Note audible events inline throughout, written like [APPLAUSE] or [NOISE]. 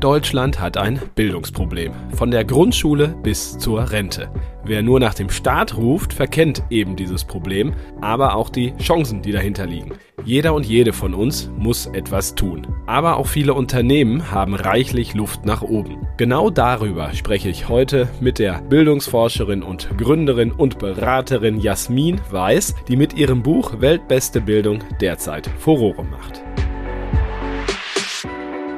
Deutschland hat ein Bildungsproblem. Von der Grundschule bis zur Rente. Wer nur nach dem Staat ruft, verkennt eben dieses Problem, aber auch die Chancen, die dahinter liegen. Jeder und jede von uns muss etwas tun. Aber auch viele Unternehmen haben reichlich Luft nach oben. Genau darüber spreche ich heute mit der Bildungsforscherin und Gründerin und Beraterin Jasmin Weiß, die mit ihrem Buch Weltbeste Bildung derzeit Furore macht.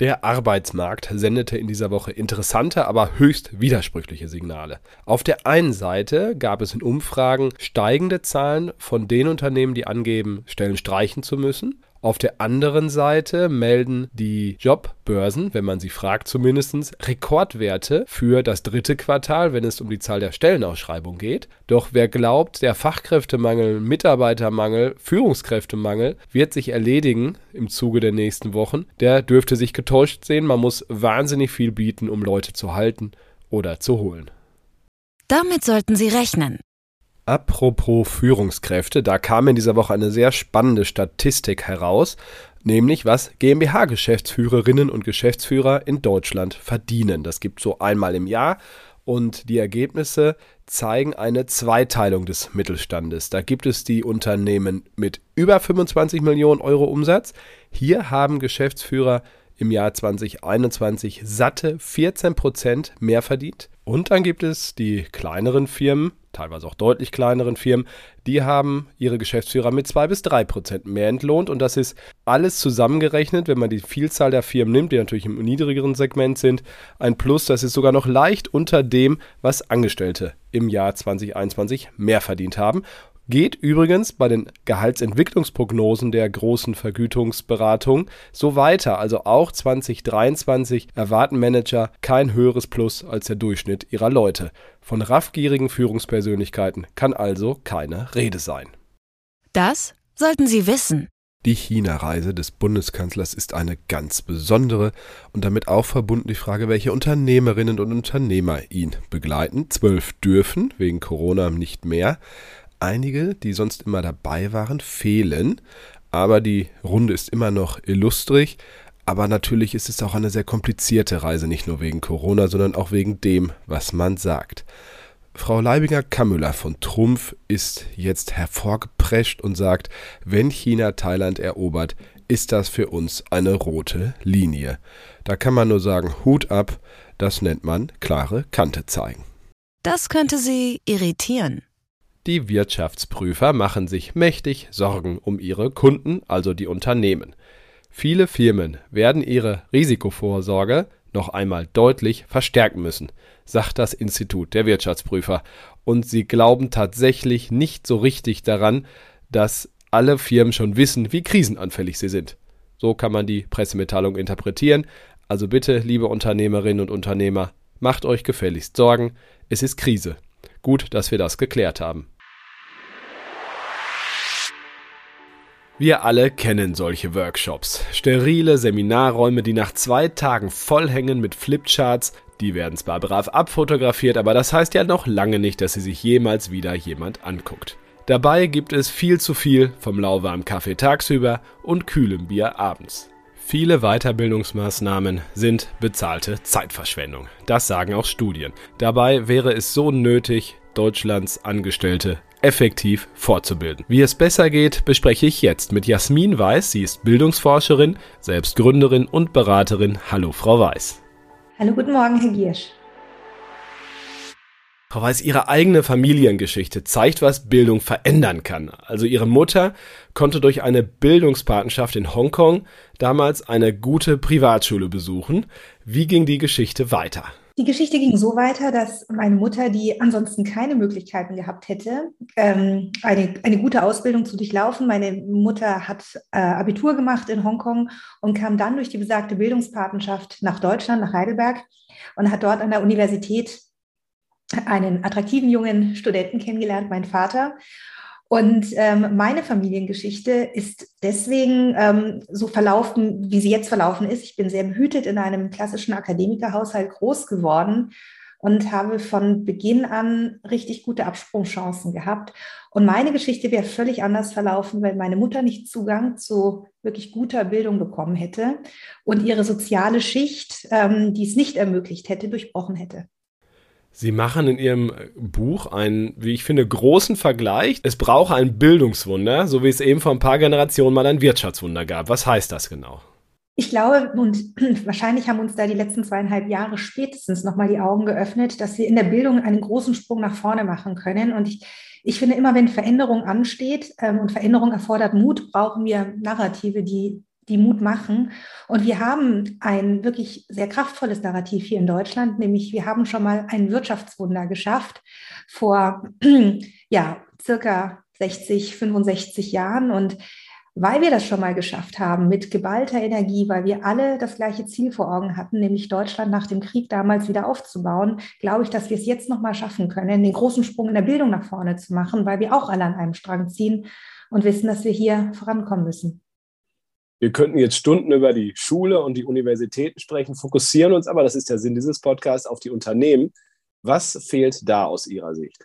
Der Arbeitsmarkt sendete in dieser Woche interessante, aber höchst widersprüchliche Signale. Auf der einen Seite gab es in Umfragen steigende Zahlen von den Unternehmen, die angeben, Stellen streichen zu müssen. Auf der anderen Seite melden die Jobbörsen, wenn man sie fragt zumindest, Rekordwerte für das dritte Quartal, wenn es um die Zahl der Stellenausschreibungen geht. Doch wer glaubt, der Fachkräftemangel, Mitarbeitermangel, Führungskräftemangel wird sich erledigen im Zuge der nächsten Wochen, der dürfte sich getäuscht sehen. Man muss wahnsinnig viel bieten, um Leute zu halten oder zu holen. Damit sollten Sie rechnen. Apropos Führungskräfte, da kam in dieser Woche eine sehr spannende Statistik heraus, nämlich was GmbH-Geschäftsführerinnen und Geschäftsführer in Deutschland verdienen. Das gibt so einmal im Jahr und die Ergebnisse zeigen eine Zweiteilung des Mittelstandes. Da gibt es die Unternehmen mit über 25 Millionen Euro Umsatz. Hier haben Geschäftsführer im Jahr 2021 satte 14 Prozent mehr verdient. Und dann gibt es die kleineren Firmen, teilweise auch deutlich kleineren Firmen, die haben ihre Geschäftsführer mit zwei bis drei Prozent mehr entlohnt. Und das ist alles zusammengerechnet, wenn man die Vielzahl der Firmen nimmt, die natürlich im niedrigeren Segment sind, ein Plus, das ist sogar noch leicht unter dem, was Angestellte im Jahr 2021 mehr verdient haben. Geht übrigens bei den Gehaltsentwicklungsprognosen der großen Vergütungsberatung so weiter. Also auch 2023 erwarten Manager kein höheres Plus als der Durchschnitt ihrer Leute. Von raffgierigen Führungspersönlichkeiten kann also keine Rede sein. Das sollten Sie wissen. Die China-Reise des Bundeskanzlers ist eine ganz besondere und damit auch verbunden die Frage, welche Unternehmerinnen und Unternehmer ihn begleiten. Zwölf dürfen, wegen Corona nicht mehr einige, die sonst immer dabei waren, fehlen. Aber die Runde ist immer noch illustrig. Aber natürlich ist es auch eine sehr komplizierte Reise, nicht nur wegen Corona, sondern auch wegen dem, was man sagt. Frau Leibinger-Kammüller von Trumpf ist jetzt hervorgeprescht und sagt, wenn China Thailand erobert, ist das für uns eine rote Linie. Da kann man nur sagen, Hut ab, das nennt man klare Kante zeigen. Das könnte Sie irritieren. Die Wirtschaftsprüfer machen sich mächtig Sorgen um ihre Kunden, also die Unternehmen. Viele Firmen werden ihre Risikovorsorge noch einmal deutlich verstärken müssen, sagt das Institut der Wirtschaftsprüfer. Und sie glauben tatsächlich nicht so richtig daran, dass alle Firmen schon wissen, wie krisenanfällig sie sind. So kann man die Pressemitteilung interpretieren. Also bitte, liebe Unternehmerinnen und Unternehmer, macht euch gefälligst Sorgen. Es ist Krise. Gut, dass wir das geklärt haben. Wir alle kennen solche Workshops. Sterile Seminarräume, die nach zwei Tagen vollhängen mit Flipcharts. Die werden zwar brav abfotografiert, aber das heißt ja noch lange nicht, dass sie sich jemals wieder jemand anguckt. Dabei gibt es viel zu viel vom lauwarmen Kaffee tagsüber und kühlem Bier abends. Viele Weiterbildungsmaßnahmen sind bezahlte Zeitverschwendung. Das sagen auch Studien. Dabei wäre es so nötig, Deutschlands Angestellte effektiv fortzubilden. Wie es besser geht, bespreche ich jetzt mit Jasmin Weiß. Sie ist Bildungsforscherin, selbst Gründerin und Beraterin. Hallo, Frau Weiß. Hallo, guten Morgen, Herr Giersch. Frau Weiß, Ihre eigene Familiengeschichte zeigt, was Bildung verändern kann. Also Ihre Mutter konnte durch eine Bildungspatenschaft in Hongkong damals eine gute Privatschule besuchen. Wie ging die Geschichte weiter? Die Geschichte ging so weiter, dass meine Mutter, die ansonsten keine Möglichkeiten gehabt hätte, ähm, eine, eine gute Ausbildung zu durchlaufen. Meine Mutter hat äh, Abitur gemacht in Hongkong und kam dann durch die besagte Bildungspatenschaft nach Deutschland, nach Heidelberg und hat dort an der Universität einen attraktiven jungen Studenten kennengelernt, meinen Vater. Und ähm, meine Familiengeschichte ist deswegen ähm, so verlaufen, wie sie jetzt verlaufen ist. Ich bin sehr behütet in einem klassischen Akademikerhaushalt groß geworden und habe von Beginn an richtig gute Absprungchancen gehabt. Und meine Geschichte wäre völlig anders verlaufen, wenn meine Mutter nicht Zugang zu wirklich guter Bildung bekommen hätte und ihre soziale Schicht, ähm, die es nicht ermöglicht hätte, durchbrochen hätte. Sie machen in Ihrem Buch einen, wie ich finde, großen Vergleich. Es braucht ein Bildungswunder, so wie es eben vor ein paar Generationen mal ein Wirtschaftswunder gab. Was heißt das genau? Ich glaube, und [CLEARS THROAT] wahrscheinlich haben uns da die letzten zweieinhalb Jahre spätestens nochmal die Augen geöffnet, dass wir in der Bildung einen großen Sprung nach vorne machen können. Und ich, ich finde immer, wenn Veränderung ansteht ähm, und Veränderung erfordert Mut, brauchen wir Narrative, die die Mut machen. Und wir haben ein wirklich sehr kraftvolles Narrativ hier in Deutschland, nämlich wir haben schon mal ein Wirtschaftswunder geschafft vor [CLEARS THROAT] ja, circa 60, 65 Jahren. Und weil wir das schon mal geschafft haben mit geballter Energie, weil wir alle das gleiche Ziel vor Augen hatten, nämlich Deutschland nach dem Krieg damals wieder aufzubauen, glaube ich, dass wir es jetzt noch mal schaffen können, den großen Sprung in der Bildung nach vorne zu machen, weil wir auch alle an einem Strang ziehen und wissen, dass wir hier vorankommen müssen. Wir könnten jetzt Stunden über die Schule und die Universitäten sprechen, fokussieren uns aber, das ist der Sinn dieses Podcasts, auf die Unternehmen. Was fehlt da aus Ihrer Sicht?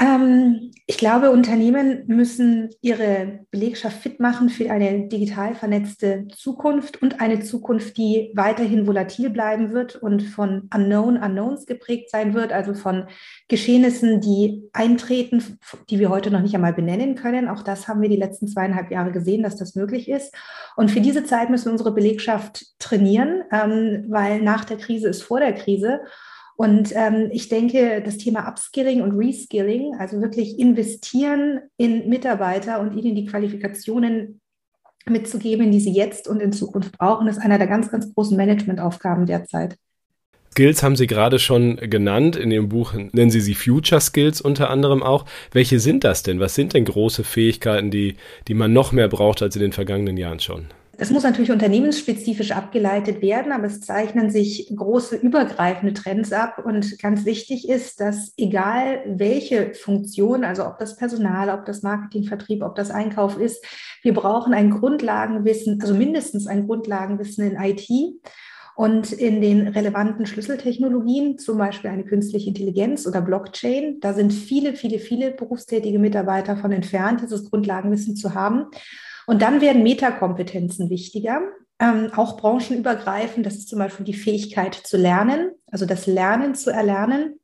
Ähm, ich glaube, Unternehmen müssen ihre Belegschaft fit machen für eine digital vernetzte Zukunft und eine Zukunft, die weiterhin volatil bleiben wird und von Unknown Unknowns geprägt sein wird, also von Geschehnissen, die eintreten, die wir heute noch nicht einmal benennen können. Auch das haben wir die letzten zweieinhalb Jahre gesehen, dass das möglich ist. Und für diese Zeit müssen wir unsere Belegschaft trainieren, ähm, weil nach der Krise ist vor der Krise. Und ähm, ich denke, das Thema Upskilling und Reskilling, also wirklich investieren in Mitarbeiter und ihnen die Qualifikationen mitzugeben, die sie jetzt und in Zukunft brauchen, ist einer der ganz, ganz großen Managementaufgaben derzeit. Skills haben Sie gerade schon genannt. In Ihrem Buch nennen Sie sie Future Skills unter anderem auch. Welche sind das denn? Was sind denn große Fähigkeiten, die, die man noch mehr braucht als in den vergangenen Jahren schon? Das muss natürlich unternehmensspezifisch abgeleitet werden, aber es zeichnen sich große übergreifende Trends ab. Und ganz wichtig ist, dass egal welche Funktion, also ob das Personal, ob das Marketing, Vertrieb, ob das Einkauf ist, wir brauchen ein Grundlagenwissen, also mindestens ein Grundlagenwissen in IT und in den relevanten Schlüsseltechnologien, zum Beispiel eine künstliche Intelligenz oder Blockchain. Da sind viele, viele, viele berufstätige Mitarbeiter von entfernt, dieses Grundlagenwissen zu haben. Und dann werden Metakompetenzen wichtiger, ähm, auch branchenübergreifend. Das ist zum Beispiel die Fähigkeit zu lernen, also das Lernen zu erlernen.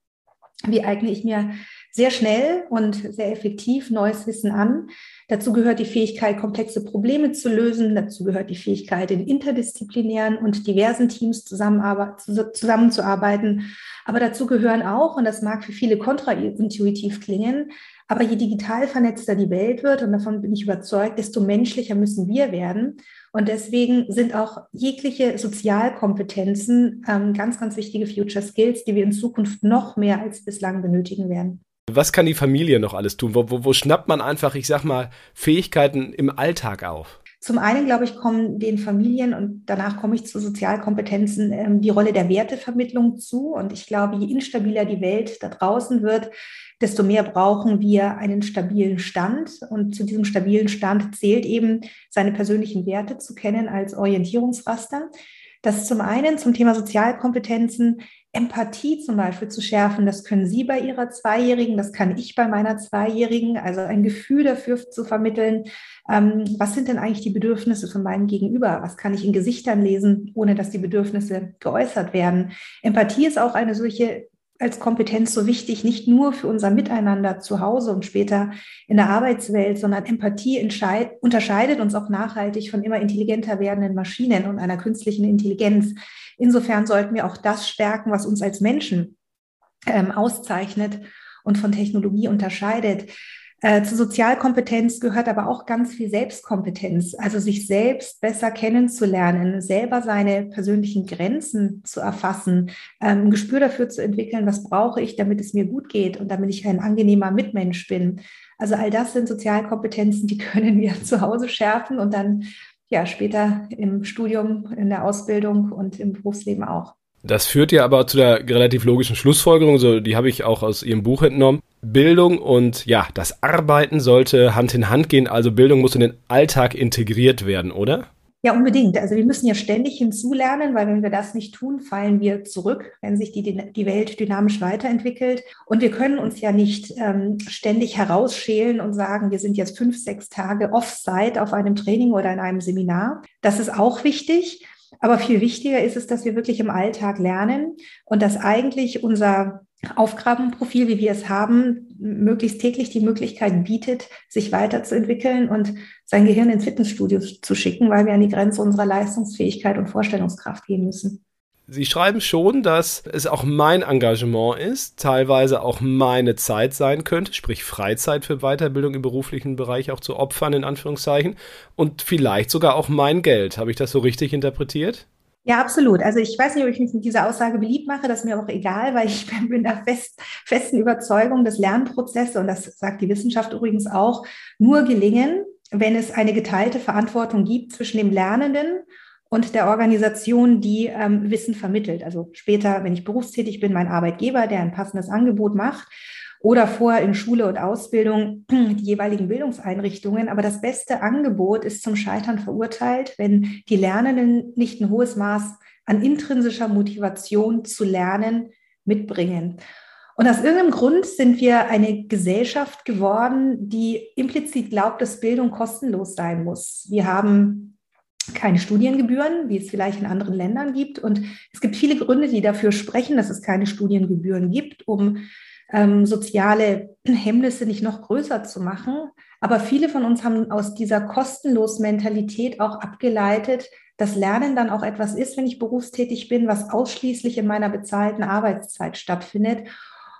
Wie eigne ich mir sehr schnell und sehr effektiv neues Wissen an? Dazu gehört die Fähigkeit, komplexe Probleme zu lösen. Dazu gehört die Fähigkeit, in interdisziplinären und diversen Teams zusammenzuarbeiten. Aber dazu gehören auch, und das mag für viele kontraintuitiv klingen, aber je digital vernetzter die Welt wird, und davon bin ich überzeugt, desto menschlicher müssen wir werden. Und deswegen sind auch jegliche Sozialkompetenzen ähm, ganz, ganz wichtige Future Skills, die wir in Zukunft noch mehr als bislang benötigen werden. Was kann die Familie noch alles tun? Wo, wo, wo schnappt man einfach, ich sag mal, Fähigkeiten im Alltag auf? Zum einen, glaube ich, kommen den Familien und danach komme ich zu Sozialkompetenzen ähm, die Rolle der Wertevermittlung zu. Und ich glaube, je instabiler die Welt da draußen wird, desto mehr brauchen wir einen stabilen Stand. Und zu diesem stabilen Stand zählt eben, seine persönlichen Werte zu kennen als Orientierungsraster. Das zum einen zum Thema Sozialkompetenzen, Empathie zum Beispiel zu schärfen. Das können Sie bei Ihrer Zweijährigen, das kann ich bei meiner Zweijährigen. Also ein Gefühl dafür zu vermitteln, ähm, was sind denn eigentlich die Bedürfnisse von meinem Gegenüber? Was kann ich in Gesichtern lesen, ohne dass die Bedürfnisse geäußert werden? Empathie ist auch eine solche als Kompetenz so wichtig, nicht nur für unser Miteinander zu Hause und später in der Arbeitswelt, sondern Empathie unterscheidet uns auch nachhaltig von immer intelligenter werdenden Maschinen und einer künstlichen Intelligenz. Insofern sollten wir auch das stärken, was uns als Menschen ähm, auszeichnet und von Technologie unterscheidet. Äh, zu Sozialkompetenz gehört aber auch ganz viel Selbstkompetenz, also sich selbst besser kennenzulernen, selber seine persönlichen Grenzen zu erfassen, ähm, ein Gespür dafür zu entwickeln, was brauche ich, damit es mir gut geht und damit ich ein angenehmer Mitmensch bin. Also all das sind Sozialkompetenzen, die [LAUGHS] können wir zu Hause schärfen und dann ja später im Studium, in der Ausbildung und im Berufsleben auch. Das führt ja aber zu der relativ logischen Schlussfolgerung, so die habe ich auch aus Ihrem Buch entnommen. Bildung und ja, das Arbeiten sollte Hand in Hand gehen, also Bildung muss in den Alltag integriert werden, oder? Ja, unbedingt. Also wir müssen ja ständig hinzulernen, weil wenn wir das nicht tun, fallen wir zurück, wenn sich die, die Welt dynamisch weiterentwickelt. Und wir können uns ja nicht ähm, ständig herausschälen und sagen, wir sind jetzt fünf, sechs Tage off-site auf einem Training oder in einem Seminar. Das ist auch wichtig. Aber viel wichtiger ist es, dass wir wirklich im Alltag lernen und dass eigentlich unser Aufgabenprofil, wie wir es haben, möglichst täglich die Möglichkeit bietet, sich weiterzuentwickeln und sein Gehirn ins Fitnessstudio zu schicken, weil wir an die Grenze unserer Leistungsfähigkeit und Vorstellungskraft gehen müssen. Sie schreiben schon, dass es auch mein Engagement ist, teilweise auch meine Zeit sein könnte, sprich Freizeit für Weiterbildung im beruflichen Bereich auch zu opfern, in Anführungszeichen, und vielleicht sogar auch mein Geld. Habe ich das so richtig interpretiert? Ja, absolut. Also ich weiß nicht, ob ich mich mit dieser Aussage beliebt mache, das ist mir auch egal, weil ich [LAUGHS] bin der fest, festen Überzeugung, dass Lernprozesse, und das sagt die Wissenschaft übrigens auch, nur gelingen, wenn es eine geteilte Verantwortung gibt zwischen dem Lernenden und der Organisation, die ähm, Wissen vermittelt. Also später, wenn ich berufstätig bin, mein Arbeitgeber, der ein passendes Angebot macht oder vorher in Schule und Ausbildung die jeweiligen Bildungseinrichtungen. Aber das beste Angebot ist zum Scheitern verurteilt, wenn die Lernenden nicht ein hohes Maß an intrinsischer Motivation zu lernen mitbringen. Und aus irgendeinem Grund sind wir eine Gesellschaft geworden, die implizit glaubt, dass Bildung kostenlos sein muss. Wir haben keine Studiengebühren, wie es vielleicht in anderen Ländern gibt. Und es gibt viele Gründe, die dafür sprechen, dass es keine Studiengebühren gibt, um ähm, soziale Hemmnisse nicht noch größer zu machen. Aber viele von uns haben aus dieser kostenlos Mentalität auch abgeleitet, dass Lernen dann auch etwas ist, wenn ich berufstätig bin, was ausschließlich in meiner bezahlten Arbeitszeit stattfindet.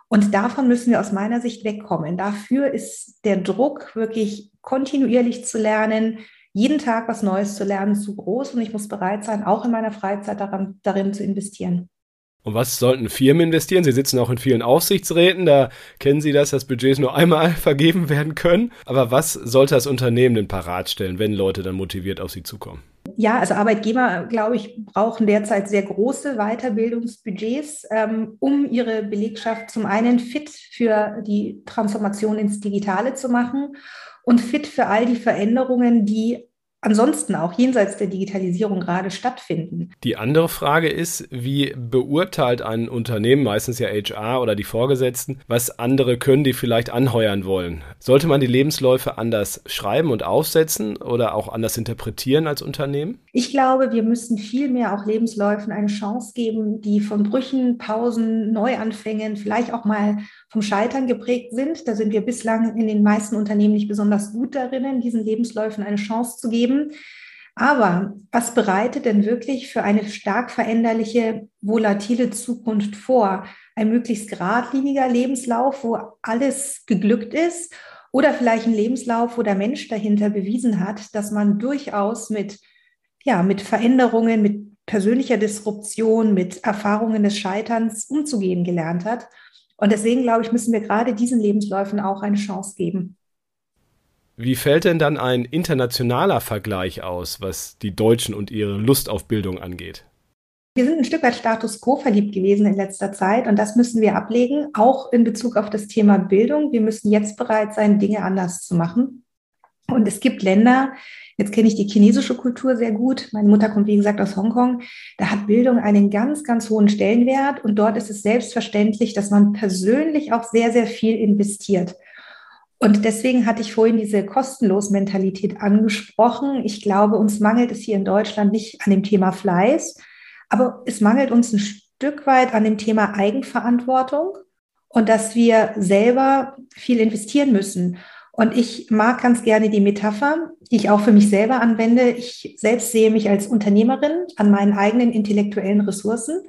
Und davon müssen wir aus meiner Sicht wegkommen. Dafür ist der Druck, wirklich kontinuierlich zu lernen, jeden Tag was Neues zu lernen, zu groß und ich muss bereit sein, auch in meiner Freizeit daran, darin zu investieren. Und was sollten Firmen investieren? Sie sitzen auch in vielen Aufsichtsräten, da kennen Sie das, dass Budgets nur einmal [LAUGHS] vergeben werden können. Aber was sollte das Unternehmen denn parat stellen, wenn Leute dann motiviert auf Sie zukommen? Ja, also Arbeitgeber, glaube ich, brauchen derzeit sehr große Weiterbildungsbudgets, ähm, um ihre Belegschaft zum einen fit für die Transformation ins Digitale zu machen und fit für all die Veränderungen, die ansonsten auch jenseits der Digitalisierung gerade stattfinden. Die andere Frage ist, wie beurteilt ein Unternehmen, meistens ja HR oder die Vorgesetzten, was andere können, die vielleicht anheuern wollen? Sollte man die Lebensläufe anders schreiben und aufsetzen oder auch anders interpretieren als Unternehmen? Ich glaube, wir müssen viel mehr auch Lebensläufen eine Chance geben, die von Brüchen, Pausen, Neuanfängen, vielleicht auch mal vom Scheitern geprägt sind. Da sind wir bislang in den meisten Unternehmen nicht besonders gut darin, diesen Lebensläufen eine Chance zu geben. Aber was bereitet denn wirklich für eine stark veränderliche, volatile Zukunft vor? Ein möglichst geradliniger Lebenslauf, wo alles geglückt ist? Oder vielleicht ein Lebenslauf, wo der Mensch dahinter bewiesen hat, dass man durchaus mit, ja, mit Veränderungen, mit persönlicher Disruption, mit Erfahrungen des Scheiterns umzugehen gelernt hat. Und deswegen, glaube ich, müssen wir gerade diesen Lebensläufen auch eine Chance geben. Wie fällt denn dann ein internationaler Vergleich aus, was die Deutschen und ihre Lust auf Bildung angeht? Wir sind ein Stück weit Status quo verliebt gewesen in letzter Zeit und das müssen wir ablegen, auch in Bezug auf das Thema Bildung. Wir müssen jetzt bereit sein, Dinge anders zu machen. Und es gibt Länder, jetzt kenne ich die chinesische Kultur sehr gut. Meine Mutter kommt, wie gesagt, aus Hongkong. Da hat Bildung einen ganz, ganz hohen Stellenwert und dort ist es selbstverständlich, dass man persönlich auch sehr, sehr viel investiert. Und deswegen hatte ich vorhin diese kostenlos Mentalität angesprochen. Ich glaube, uns mangelt es hier in Deutschland nicht an dem Thema Fleiß, aber es mangelt uns ein Stück weit an dem Thema Eigenverantwortung und dass wir selber viel investieren müssen. Und ich mag ganz gerne die Metapher, die ich auch für mich selber anwende. Ich selbst sehe mich als Unternehmerin an meinen eigenen intellektuellen Ressourcen.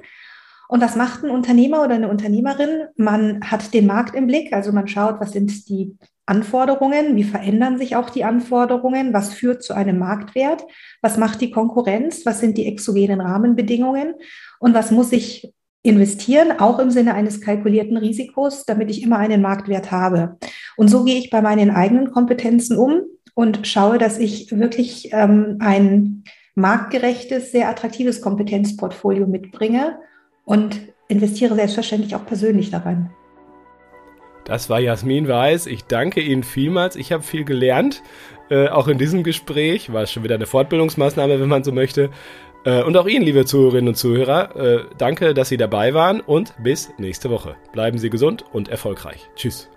Und was macht ein Unternehmer oder eine Unternehmerin? Man hat den Markt im Blick, also man schaut, was sind die Anforderungen, wie verändern sich auch die Anforderungen, was führt zu einem Marktwert, was macht die Konkurrenz, was sind die exogenen Rahmenbedingungen und was muss ich investieren, auch im Sinne eines kalkulierten Risikos, damit ich immer einen Marktwert habe. Und so gehe ich bei meinen eigenen Kompetenzen um und schaue, dass ich wirklich ähm, ein marktgerechtes, sehr attraktives Kompetenzportfolio mitbringe und investiere selbstverständlich auch persönlich daran. Das war Jasmin Weiß. Ich danke Ihnen vielmals. Ich habe viel gelernt, äh, auch in diesem Gespräch. War schon wieder eine Fortbildungsmaßnahme, wenn man so möchte. Äh, und auch Ihnen, liebe Zuhörerinnen und Zuhörer, äh, danke, dass Sie dabei waren und bis nächste Woche. Bleiben Sie gesund und erfolgreich. Tschüss.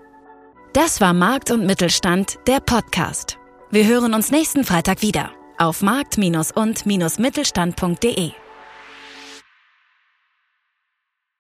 Das war Markt und Mittelstand, der Podcast. Wir hören uns nächsten Freitag wieder auf markt- und-mittelstand.de.